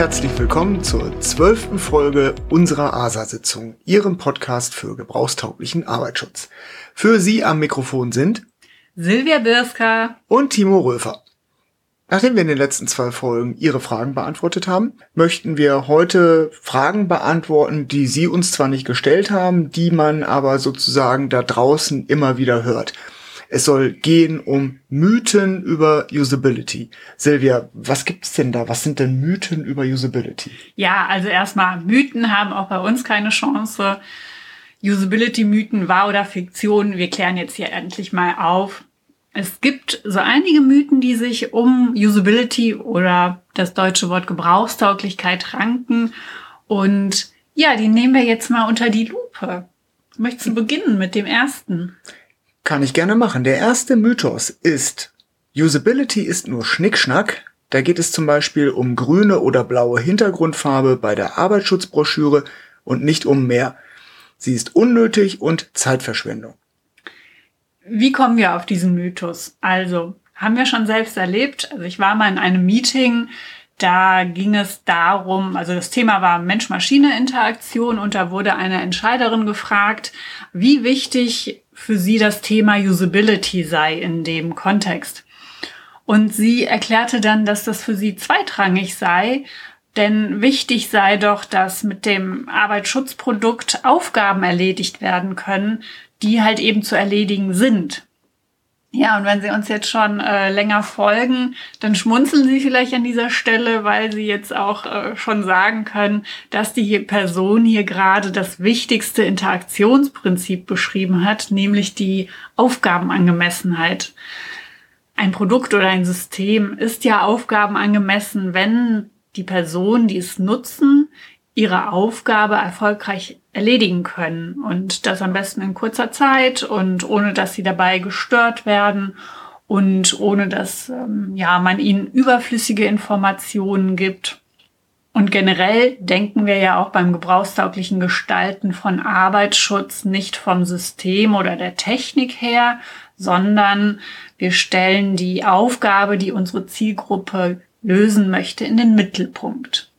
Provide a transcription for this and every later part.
herzlich willkommen zur zwölften Folge unserer ASA-Sitzung, Ihrem Podcast für gebrauchstauglichen Arbeitsschutz. Für Sie am Mikrofon sind Silvia Birska und Timo Röfer. Nachdem wir in den letzten zwei Folgen Ihre Fragen beantwortet haben, möchten wir heute Fragen beantworten, die Sie uns zwar nicht gestellt haben, die man aber sozusagen da draußen immer wieder hört. Es soll gehen um Mythen über Usability. Silvia, was gibt's denn da? Was sind denn Mythen über Usability? Ja, also erstmal, Mythen haben auch bei uns keine Chance. Usability-Mythen, wahr oder Fiktion, wir klären jetzt hier endlich mal auf. Es gibt so einige Mythen, die sich um Usability oder das deutsche Wort Gebrauchstauglichkeit ranken. Und ja, die nehmen wir jetzt mal unter die Lupe. Möchtest du beginnen mit dem ersten? Kann ich gerne machen. Der erste Mythos ist, Usability ist nur Schnickschnack. Da geht es zum Beispiel um grüne oder blaue Hintergrundfarbe bei der Arbeitsschutzbroschüre und nicht um mehr. Sie ist unnötig und Zeitverschwendung. Wie kommen wir auf diesen Mythos? Also, haben wir schon selbst erlebt. Also ich war mal in einem Meeting, da ging es darum, also das Thema war Mensch-Maschine-Interaktion und da wurde eine Entscheiderin gefragt, wie wichtig für sie das Thema Usability sei in dem Kontext. Und sie erklärte dann, dass das für sie zweitrangig sei, denn wichtig sei doch, dass mit dem Arbeitsschutzprodukt Aufgaben erledigt werden können, die halt eben zu erledigen sind. Ja, und wenn Sie uns jetzt schon äh, länger folgen, dann schmunzeln Sie vielleicht an dieser Stelle, weil Sie jetzt auch äh, schon sagen können, dass die Person hier gerade das wichtigste Interaktionsprinzip beschrieben hat, nämlich die Aufgabenangemessenheit. Ein Produkt oder ein System ist ja aufgabenangemessen, wenn die Personen, die es nutzen, ihre Aufgabe erfolgreich erledigen können und das am besten in kurzer Zeit und ohne dass sie dabei gestört werden und ohne dass ähm, ja man ihnen überflüssige Informationen gibt. Und generell denken wir ja auch beim gebrauchstauglichen Gestalten von Arbeitsschutz nicht vom System oder der Technik her, sondern wir stellen die Aufgabe, die unsere Zielgruppe lösen möchte, in den Mittelpunkt.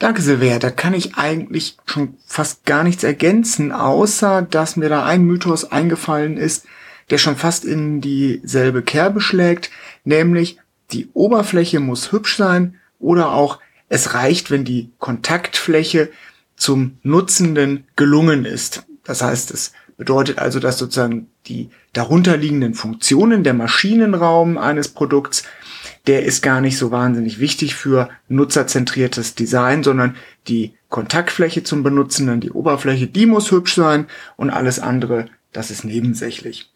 Danke, Silvia. Da kann ich eigentlich schon fast gar nichts ergänzen, außer dass mir da ein Mythos eingefallen ist, der schon fast in dieselbe Kerbe schlägt, nämlich die Oberfläche muss hübsch sein oder auch es reicht, wenn die Kontaktfläche zum Nutzenden gelungen ist. Das heißt, es bedeutet also, dass sozusagen die darunterliegenden Funktionen der Maschinenraum eines Produkts der ist gar nicht so wahnsinnig wichtig für nutzerzentriertes Design, sondern die Kontaktfläche zum Benutzenden, die Oberfläche, die muss hübsch sein und alles andere, das ist nebensächlich.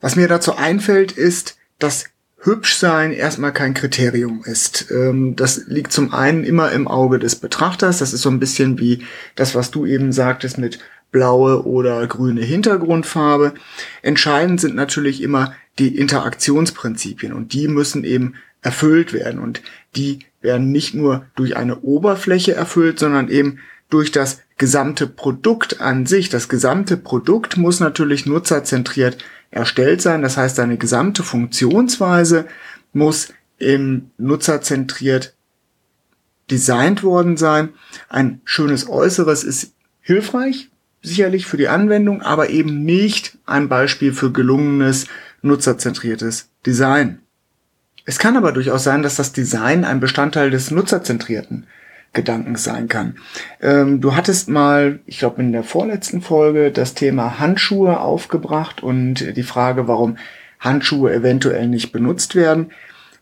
Was mir dazu einfällt, ist, dass hübsch sein erstmal kein Kriterium ist. Ähm, das liegt zum einen immer im Auge des Betrachters. Das ist so ein bisschen wie das, was du eben sagtest mit blaue oder grüne Hintergrundfarbe. Entscheidend sind natürlich immer die Interaktionsprinzipien und die müssen eben erfüllt werden und die werden nicht nur durch eine Oberfläche erfüllt, sondern eben durch das gesamte Produkt an sich. Das gesamte Produkt muss natürlich nutzerzentriert erstellt sein. Das heißt, eine gesamte Funktionsweise muss im nutzerzentriert designt worden sein. Ein schönes Äußeres ist hilfreich, sicherlich für die Anwendung, aber eben nicht ein Beispiel für gelungenes nutzerzentriertes Design. Es kann aber durchaus sein, dass das Design ein Bestandteil des nutzerzentrierten Gedankens sein kann. Ähm, du hattest mal, ich glaube in der vorletzten Folge, das Thema Handschuhe aufgebracht und die Frage, warum Handschuhe eventuell nicht benutzt werden.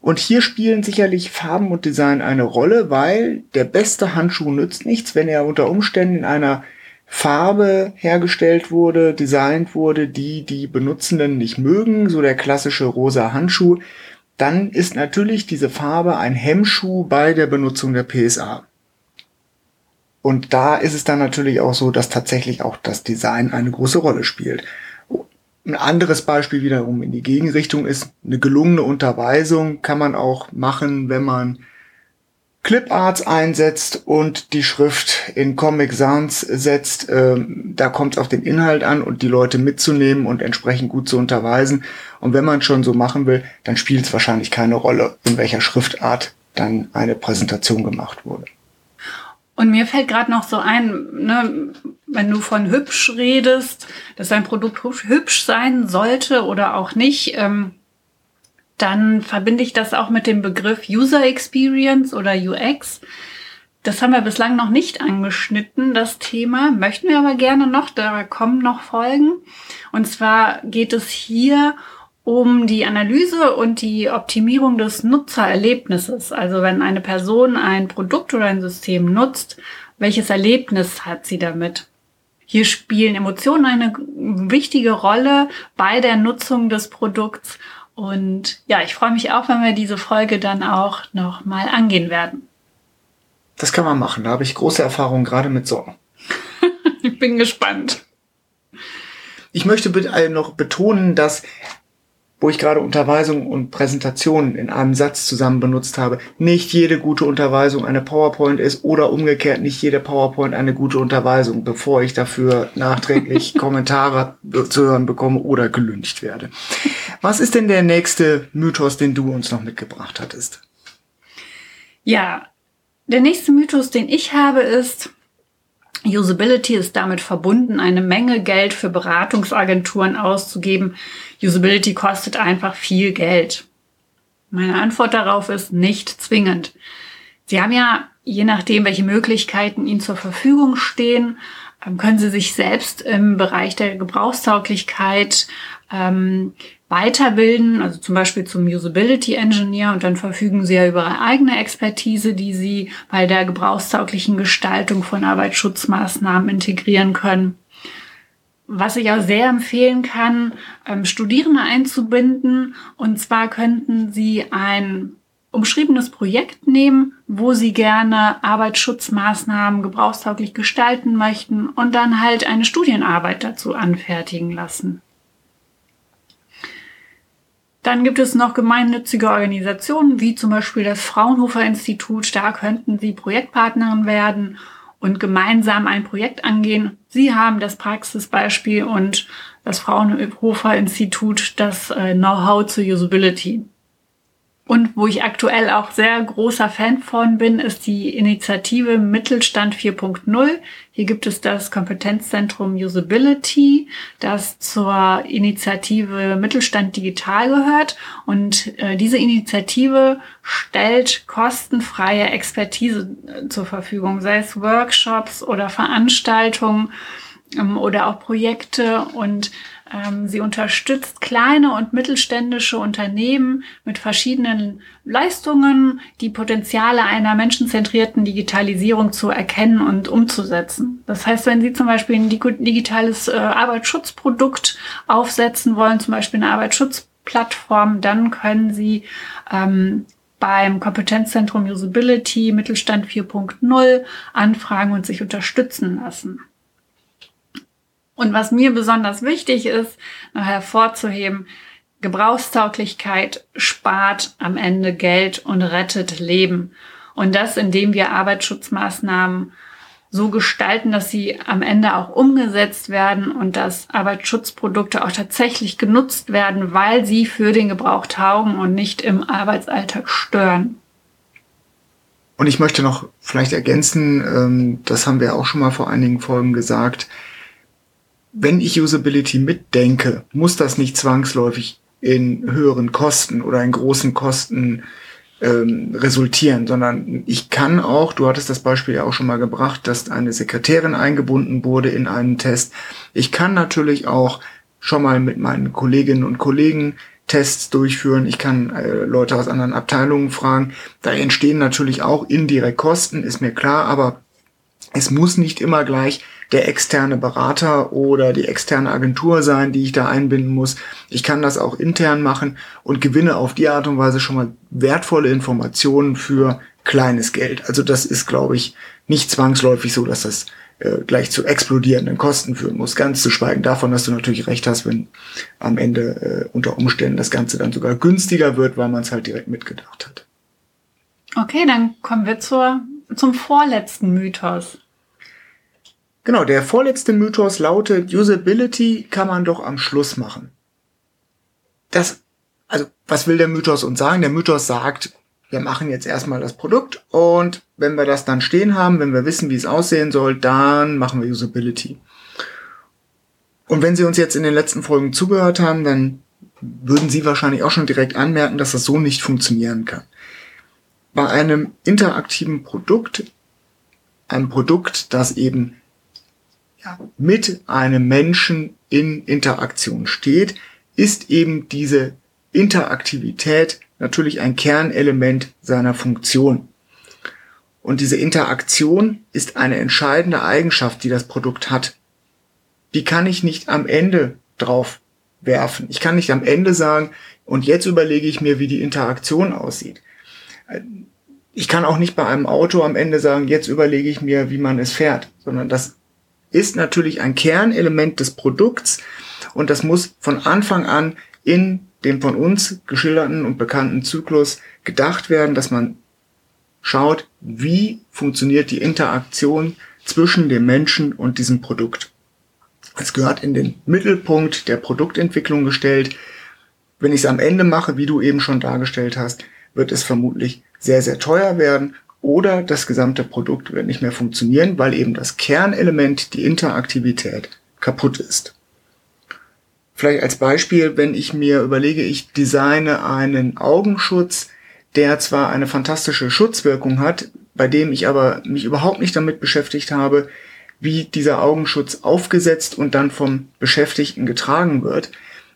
Und hier spielen sicherlich Farben und Design eine Rolle, weil der beste Handschuh nützt nichts, wenn er unter Umständen in einer Farbe hergestellt wurde, designt wurde, die die Benutzenden nicht mögen, so der klassische rosa Handschuh, dann ist natürlich diese Farbe ein Hemmschuh bei der Benutzung der PSA. Und da ist es dann natürlich auch so, dass tatsächlich auch das Design eine große Rolle spielt. Ein anderes Beispiel wiederum in die Gegenrichtung ist, eine gelungene Unterweisung kann man auch machen, wenn man Cliparts einsetzt und die Schrift in Comic Sans setzt, ähm, da kommt es auf den Inhalt an und die Leute mitzunehmen und entsprechend gut zu unterweisen. Und wenn man schon so machen will, dann spielt es wahrscheinlich keine Rolle, in welcher Schriftart dann eine Präsentation gemacht wurde. Und mir fällt gerade noch so ein, ne, wenn du von hübsch redest, dass ein Produkt hübsch sein sollte oder auch nicht, ähm, dann verbinde ich das auch mit dem Begriff User Experience oder UX. Das haben wir bislang noch nicht angeschnitten, das Thema. Möchten wir aber gerne noch, da kommen noch Folgen. Und zwar geht es hier um die Analyse und die Optimierung des Nutzererlebnisses. Also wenn eine Person ein Produkt oder ein System nutzt, welches Erlebnis hat sie damit? Hier spielen Emotionen eine wichtige Rolle bei der Nutzung des Produkts. Und ja, ich freue mich auch, wenn wir diese Folge dann auch noch mal angehen werden. Das kann man machen. Da habe ich große Erfahrungen gerade mit Sorgen. ich bin gespannt. Ich möchte noch betonen, dass wo ich gerade Unterweisung und Präsentation in einem Satz zusammen benutzt habe, nicht jede gute Unterweisung eine PowerPoint ist oder umgekehrt nicht jede PowerPoint eine gute Unterweisung, bevor ich dafür nachträglich Kommentare zu hören bekomme oder gelüncht werde. Was ist denn der nächste Mythos, den du uns noch mitgebracht hattest? Ja, der nächste Mythos, den ich habe, ist, Usability ist damit verbunden, eine Menge Geld für Beratungsagenturen auszugeben. Usability kostet einfach viel Geld. Meine Antwort darauf ist nicht zwingend. Sie haben ja, je nachdem, welche Möglichkeiten Ihnen zur Verfügung stehen, ähm, können Sie sich selbst im Bereich der Gebrauchstauglichkeit ähm, weiterbilden, also zum Beispiel zum Usability Engineer und dann verfügen Sie ja über eine eigene Expertise, die Sie bei der gebrauchstauglichen Gestaltung von Arbeitsschutzmaßnahmen integrieren können. Was ich auch sehr empfehlen kann, ähm, Studierende einzubinden. Und zwar könnten Sie ein umschriebenes Projekt nehmen, wo Sie gerne Arbeitsschutzmaßnahmen gebrauchstauglich gestalten möchten und dann halt eine Studienarbeit dazu anfertigen lassen. Dann gibt es noch gemeinnützige Organisationen, wie zum Beispiel das Fraunhofer Institut. Da könnten Sie Projektpartnerin werden und gemeinsam ein Projekt angehen. Sie haben das Praxisbeispiel und das Fraunhofer Institut das äh, Know-how zu Usability. Und wo ich aktuell auch sehr großer Fan von bin, ist die Initiative Mittelstand 4.0. Hier gibt es das Kompetenzzentrum Usability, das zur Initiative Mittelstand Digital gehört. Und äh, diese Initiative stellt kostenfreie Expertise äh, zur Verfügung, sei es Workshops oder Veranstaltungen ähm, oder auch Projekte und ähm, sie unterstützt kleine und mittelständische Unternehmen mit verschiedenen Leistungen, die Potenziale einer menschenzentrierten Digitalisierung zu erkennen und umzusetzen. Das heißt, wenn Sie zum Beispiel ein digitales äh, Arbeitsschutzprodukt aufsetzen wollen, zum Beispiel eine Arbeitsschutzplattform, dann können Sie ähm, beim Kompetenzzentrum Usability Mittelstand 4.0 anfragen und sich unterstützen lassen. Und was mir besonders wichtig ist, noch hervorzuheben, Gebrauchstauglichkeit spart am Ende Geld und rettet Leben. Und das, indem wir Arbeitsschutzmaßnahmen so gestalten, dass sie am Ende auch umgesetzt werden und dass Arbeitsschutzprodukte auch tatsächlich genutzt werden, weil sie für den Gebrauch taugen und nicht im Arbeitsalltag stören. Und ich möchte noch vielleicht ergänzen, ähm, das haben wir auch schon mal vor einigen Folgen gesagt, wenn ich Usability mitdenke, muss das nicht zwangsläufig in höheren Kosten oder in großen Kosten ähm, resultieren, sondern ich kann auch, du hattest das Beispiel ja auch schon mal gebracht, dass eine Sekretärin eingebunden wurde in einen Test. Ich kann natürlich auch schon mal mit meinen Kolleginnen und Kollegen Tests durchführen. Ich kann äh, Leute aus anderen Abteilungen fragen. Da entstehen natürlich auch indirekt Kosten, ist mir klar, aber es muss nicht immer gleich der externe Berater oder die externe Agentur sein, die ich da einbinden muss. Ich kann das auch intern machen und gewinne auf die Art und Weise schon mal wertvolle Informationen für kleines Geld. Also das ist, glaube ich, nicht zwangsläufig so, dass das äh, gleich zu explodierenden Kosten führen muss. Ganz zu schweigen davon, dass du natürlich recht hast, wenn am Ende äh, unter Umständen das Ganze dann sogar günstiger wird, weil man es halt direkt mitgedacht hat. Okay, dann kommen wir zur, zum vorletzten Mythos. Genau, der vorletzte Mythos lautet, Usability kann man doch am Schluss machen. Das, also, was will der Mythos uns sagen? Der Mythos sagt, wir machen jetzt erstmal das Produkt und wenn wir das dann stehen haben, wenn wir wissen, wie es aussehen soll, dann machen wir Usability. Und wenn Sie uns jetzt in den letzten Folgen zugehört haben, dann würden Sie wahrscheinlich auch schon direkt anmerken, dass das so nicht funktionieren kann. Bei einem interaktiven Produkt, einem Produkt, das eben mit einem Menschen in Interaktion steht, ist eben diese Interaktivität natürlich ein Kernelement seiner Funktion. Und diese Interaktion ist eine entscheidende Eigenschaft, die das Produkt hat. Die kann ich nicht am Ende drauf werfen. Ich kann nicht am Ende sagen, und jetzt überlege ich mir, wie die Interaktion aussieht. Ich kann auch nicht bei einem Auto am Ende sagen, jetzt überlege ich mir, wie man es fährt, sondern das ist natürlich ein Kernelement des Produkts und das muss von Anfang an in dem von uns geschilderten und bekannten Zyklus gedacht werden, dass man schaut, wie funktioniert die Interaktion zwischen dem Menschen und diesem Produkt. Es gehört in den Mittelpunkt der Produktentwicklung gestellt. Wenn ich es am Ende mache, wie du eben schon dargestellt hast, wird es vermutlich sehr, sehr teuer werden oder das gesamte Produkt wird nicht mehr funktionieren, weil eben das Kernelement, die Interaktivität, kaputt ist. Vielleicht als Beispiel, wenn ich mir überlege, ich designe einen Augenschutz, der zwar eine fantastische Schutzwirkung hat, bei dem ich aber mich überhaupt nicht damit beschäftigt habe, wie dieser Augenschutz aufgesetzt und dann vom Beschäftigten getragen wird,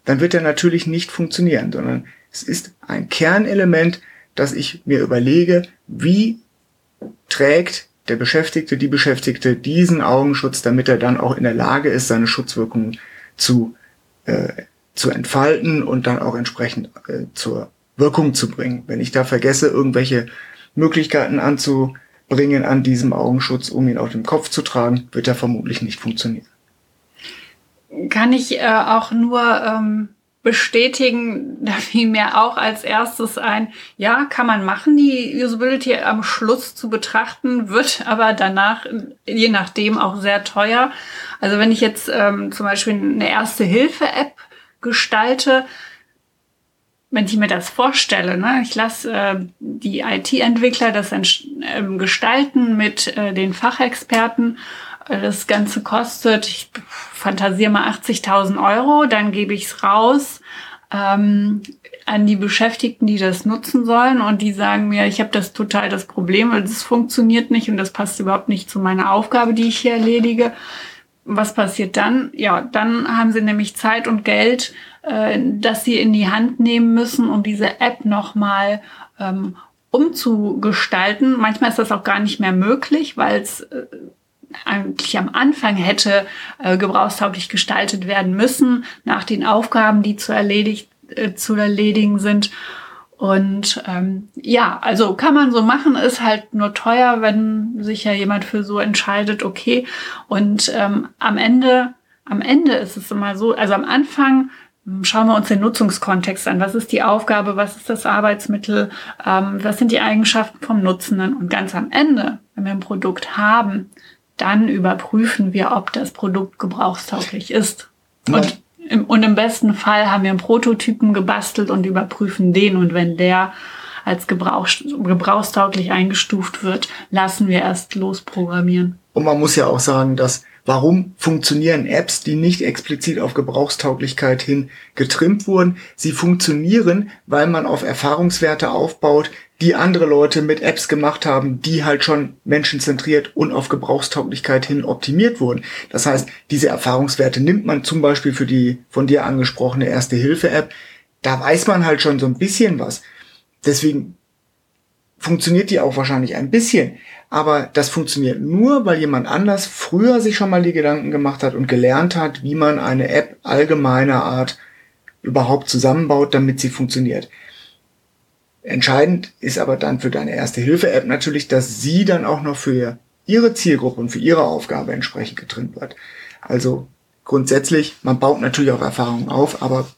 dann wird er natürlich nicht funktionieren, sondern es ist ein Kernelement, dass ich mir überlege, wie trägt der Beschäftigte, die Beschäftigte diesen Augenschutz, damit er dann auch in der Lage ist, seine Schutzwirkung zu äh, zu entfalten und dann auch entsprechend äh, zur Wirkung zu bringen. Wenn ich da vergesse, irgendwelche Möglichkeiten anzubringen an diesem Augenschutz, um ihn auf dem Kopf zu tragen, wird er vermutlich nicht funktionieren. Kann ich äh, auch nur ähm, bestätigen, da fiel mir auch als erstes ein, ja, kann man machen, die Usability am Schluss zu betrachten, wird aber danach, je nachdem, auch sehr teuer. Also wenn ich jetzt ähm, zum Beispiel eine Erste-Hilfe-App gestalte, wenn ich mir das vorstelle, ne, ich lasse äh, die IT-Entwickler das äh, gestalten mit äh, den Fachexperten. Das Ganze kostet, ich fantasiere mal 80.000 Euro, dann gebe ich es raus ähm, an die Beschäftigten, die das nutzen sollen und die sagen mir, ich habe das total das Problem, weil das funktioniert nicht und das passt überhaupt nicht zu meiner Aufgabe, die ich hier erledige was passiert dann? Ja, dann haben sie nämlich Zeit und Geld, äh, das sie in die Hand nehmen müssen, um diese App nochmal ähm, umzugestalten. Manchmal ist das auch gar nicht mehr möglich, weil es äh, eigentlich am Anfang hätte äh, gebrauchstauglich gestaltet werden müssen, nach den Aufgaben, die zu, erledigt, äh, zu erledigen sind. Und ähm, ja, also kann man so machen, ist halt nur teuer, wenn sich ja jemand für so entscheidet, okay. Und ähm, am Ende, am Ende ist es immer so, also am Anfang hm, schauen wir uns den Nutzungskontext an. Was ist die Aufgabe? Was ist das Arbeitsmittel? Ähm, was sind die Eigenschaften vom Nutzenden? Und ganz am Ende, wenn wir ein Produkt haben, dann überprüfen wir, ob das Produkt gebrauchstauglich ist. Und und im besten Fall haben wir einen Prototypen gebastelt und überprüfen den. Und wenn der als Gebrauch, gebrauchstauglich eingestuft wird, lassen wir erst losprogrammieren. Und man muss ja auch sagen, dass warum funktionieren Apps, die nicht explizit auf Gebrauchstauglichkeit hin getrimmt wurden? Sie funktionieren, weil man auf Erfahrungswerte aufbaut, die andere Leute mit Apps gemacht haben, die halt schon menschenzentriert und auf Gebrauchstauglichkeit hin optimiert wurden. Das heißt, diese Erfahrungswerte nimmt man zum Beispiel für die von dir angesprochene Erste-Hilfe-App. Da weiß man halt schon so ein bisschen was. Deswegen funktioniert die auch wahrscheinlich ein bisschen. Aber das funktioniert nur, weil jemand anders früher sich schon mal die Gedanken gemacht hat und gelernt hat, wie man eine App allgemeiner Art überhaupt zusammenbaut, damit sie funktioniert. Entscheidend ist aber dann für deine erste Hilfe-App natürlich, dass sie dann auch noch für ihre Zielgruppe und für ihre Aufgabe entsprechend getrimmt wird. Also grundsätzlich, man baut natürlich auch Erfahrungen auf, aber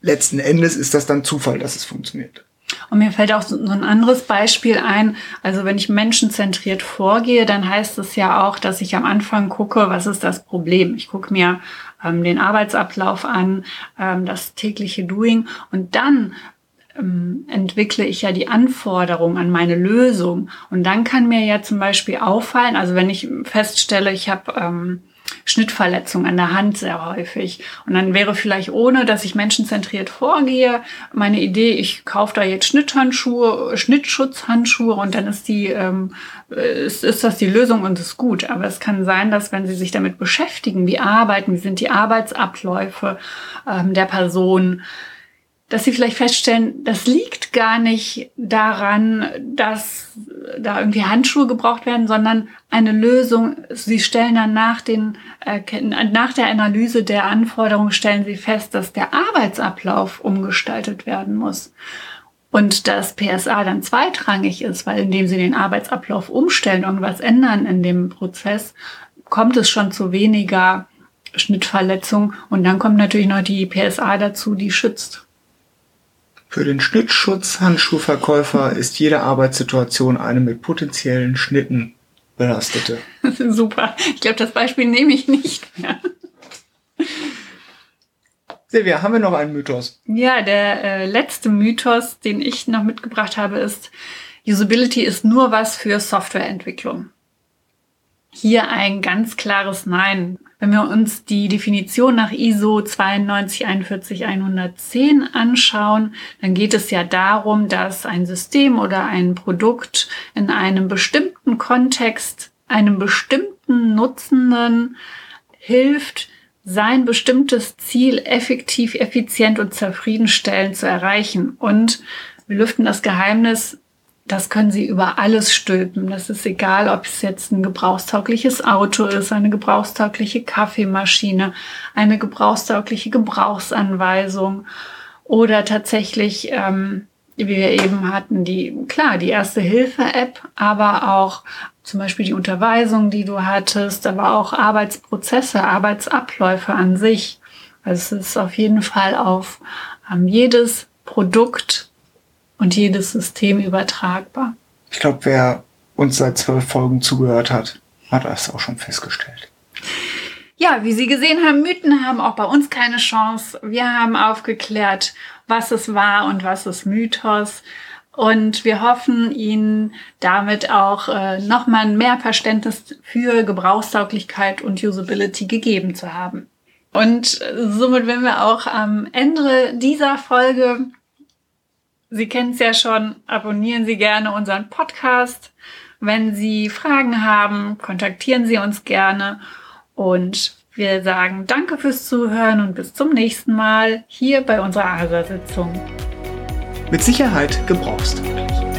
letzten Endes ist das dann Zufall, dass es funktioniert. Und mir fällt auch so, ein anderes Beispiel ein. Also wenn ich menschenzentriert vorgehe, dann heißt es ja auch, dass ich am Anfang gucke, was ist das Problem. Ich gucke mir ähm, den Arbeitsablauf an, ähm, das tägliche Doing und dann ähm, entwickle ich ja die Anforderungen an meine Lösung. Und dann kann mir ja zum Beispiel auffallen, also wenn ich feststelle, ich habe Schnittverletzung an der Hand sehr häufig. Und dann wäre vielleicht ohne, dass ich menschenzentriert vorgehe, meine Idee, ich kaufe da jetzt Schnitthandschuhe, Schnittschutzhandschuhe und dann ist die, ähm, ist, ist das die Lösung und ist gut. Aber es kann sein, dass wenn Sie sich damit beschäftigen, wie arbeiten, wie sind die Arbeitsabläufe ähm, der Person, dass sie vielleicht feststellen, das liegt gar nicht daran, dass da irgendwie Handschuhe gebraucht werden, sondern eine Lösung. Sie stellen dann nach den, äh, nach der Analyse der Anforderungen stellen sie fest, dass der Arbeitsablauf umgestaltet werden muss. Und dass PSA dann zweitrangig ist, weil indem sie den Arbeitsablauf umstellen, irgendwas ändern in dem Prozess, kommt es schon zu weniger Schnittverletzung. Und dann kommt natürlich noch die PSA dazu, die schützt. Für den Schnittschutzhandschuhverkäufer ist jede Arbeitssituation eine mit potenziellen Schnitten belastete. Super. Ich glaube, das Beispiel nehme ich nicht mehr. Silvia, haben wir noch einen Mythos? Ja, der äh, letzte Mythos, den ich noch mitgebracht habe, ist, Usability ist nur was für Softwareentwicklung. Hier ein ganz klares Nein. Wenn wir uns die Definition nach ISO 9244110 anschauen, dann geht es ja darum, dass ein System oder ein Produkt in einem bestimmten Kontext einem bestimmten Nutzenden hilft, sein bestimmtes Ziel effektiv, effizient und zufriedenstellend zu erreichen. Und wir lüften das Geheimnis, das können Sie über alles stülpen. Das ist egal, ob es jetzt ein gebrauchstaugliches Auto ist, eine gebrauchstaugliche Kaffeemaschine, eine gebrauchstaugliche Gebrauchsanweisung oder tatsächlich, ähm, wie wir eben hatten, die, klar, die erste Hilfe-App, aber auch zum Beispiel die Unterweisung, die du hattest, aber auch Arbeitsprozesse, Arbeitsabläufe an sich. Also es ist auf jeden Fall auf ähm, jedes Produkt und jedes System übertragbar. Ich glaube, wer uns seit zwölf Folgen zugehört hat, hat das auch schon festgestellt. Ja, wie Sie gesehen haben, Mythen haben auch bei uns keine Chance. Wir haben aufgeklärt, was es war und was ist Mythos. Und wir hoffen, Ihnen damit auch äh, nochmal mehr Verständnis für Gebrauchstauglichkeit und Usability gegeben zu haben. Und somit werden wir auch am Ende dieser Folge Sie kennen es ja schon, abonnieren Sie gerne unseren Podcast. Wenn Sie Fragen haben, kontaktieren Sie uns gerne. Und wir sagen danke fürs Zuhören und bis zum nächsten Mal hier bei unserer ASA-Sitzung. Mit Sicherheit gebrauchst du.